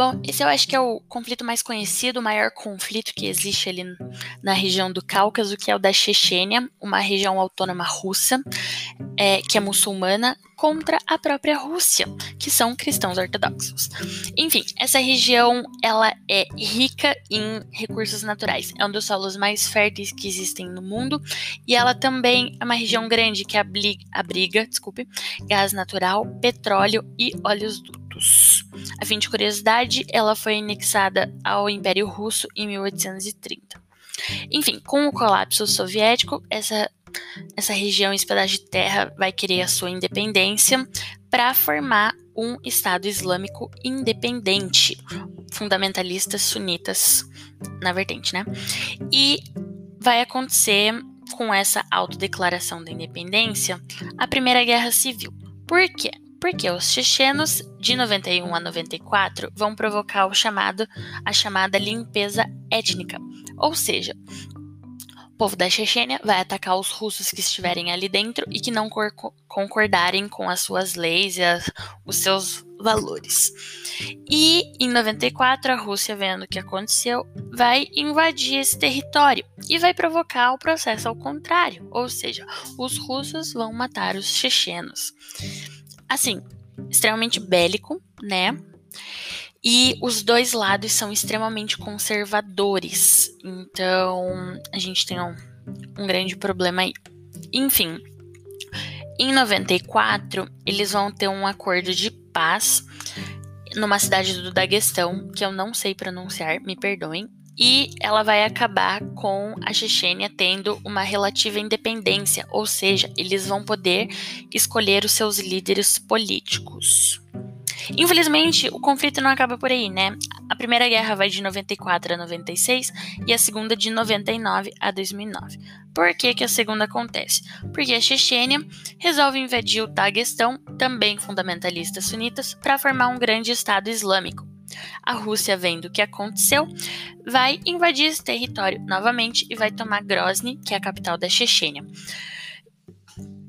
Bom, esse eu acho que é o conflito mais conhecido, o maior conflito que existe ali na região do Cáucaso, que é o da Chechênia, uma região autônoma russa, é, que é muçulmana, contra a própria Rússia, que são cristãos ortodoxos. Enfim, essa região ela é rica em recursos naturais. É um dos solos mais férteis que existem no mundo e ela também é uma região grande que abriga, abriga desculpe, gás natural, petróleo e óleos dutos. A fim de curiosidade, ela foi anexada ao Império Russo em 1830. Enfim, com o colapso soviético, essa essa região, esse pedaço de terra, vai querer a sua independência para formar um Estado Islâmico independente, fundamentalistas sunitas na vertente, né? E vai acontecer com essa autodeclaração da independência a Primeira Guerra Civil. Por quê? Porque os chechenos de 91 a 94 vão provocar o chamado a chamada limpeza étnica, ou seja, povo da Chechênia vai atacar os russos que estiverem ali dentro e que não concordarem com as suas leis e as, os seus valores. E em 94, a Rússia, vendo o que aconteceu, vai invadir esse território e vai provocar o processo ao contrário, ou seja, os russos vão matar os chechenos. Assim, extremamente bélico, né? E os dois lados são extremamente conservadores. Então, a gente tem um, um grande problema aí. Enfim, em 94, eles vão ter um acordo de paz numa cidade do Daguestão, que eu não sei pronunciar, me perdoem. E ela vai acabar com a Chechênia tendo uma relativa independência, ou seja, eles vão poder escolher os seus líderes políticos. Infelizmente, o conflito não acaba por aí, né? A primeira guerra vai de 94 a 96 e a segunda de 99 a 2009. Por que, que a segunda acontece? Porque a Chechênia resolve invadir o Daguestão, também fundamentalistas sunitas, para formar um grande Estado Islâmico. A Rússia, vendo o que aconteceu, vai invadir esse território novamente e vai tomar Grozny, que é a capital da Chechênia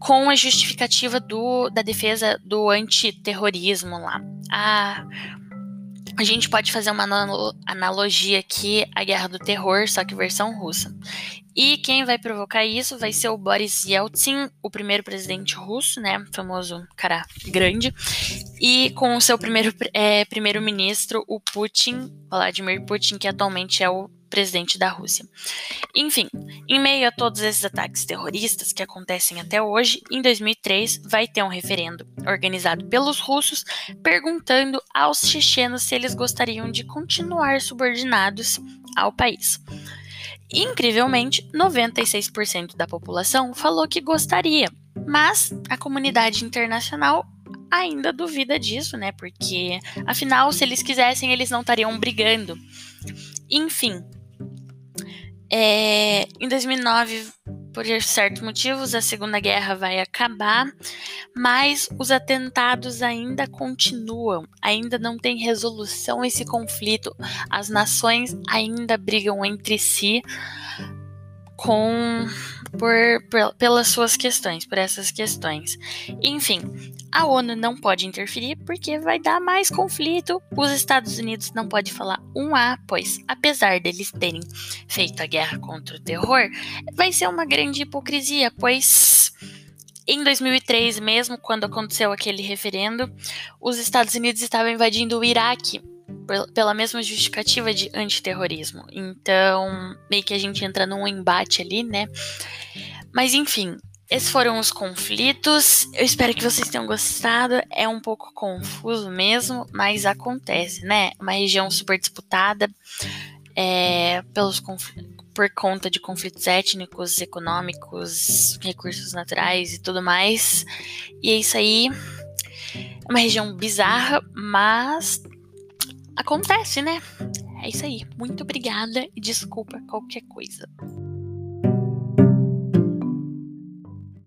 com a justificativa do, da defesa do antiterrorismo lá. A, a gente pode fazer uma analogia aqui à Guerra do Terror, só que versão russa. E quem vai provocar isso vai ser o Boris Yeltsin, o primeiro presidente russo, né? Famoso cara grande. E com o seu primeiro é, primeiro-ministro, o Putin, Vladimir Putin, que atualmente é o presidente da Rússia. Enfim, em meio a todos esses ataques terroristas que acontecem até hoje, em 2003 vai ter um referendo organizado pelos russos perguntando aos chechenos se eles gostariam de continuar subordinados ao país. Incrivelmente, 96% da população falou que gostaria, mas a comunidade internacional ainda duvida disso, né? Porque, afinal, se eles quisessem, eles não estariam brigando. Enfim, é, em 2009, por certos motivos, a Segunda Guerra vai acabar, mas os atentados ainda continuam, ainda não tem resolução esse conflito, as nações ainda brigam entre si com por, por, pelas suas questões, por essas questões. Enfim, a ONU não pode interferir porque vai dar mais conflito. Os Estados Unidos não pode falar um A, pois apesar deles terem feito a guerra contra o terror, vai ser uma grande hipocrisia, pois em 2003 mesmo, quando aconteceu aquele referendo, os Estados Unidos estavam invadindo o Iraque pela mesma justificativa de antiterrorismo. Então, meio que a gente entra num embate ali, né? Mas enfim, esses foram os conflitos. Eu espero que vocês tenham gostado. É um pouco confuso mesmo, mas acontece, né? Uma região super disputada é, pelos por conta de conflitos étnicos, econômicos, recursos naturais e tudo mais. E é isso aí. É uma região bizarra, mas acontece, né? É isso aí. Muito obrigada e desculpa qualquer coisa.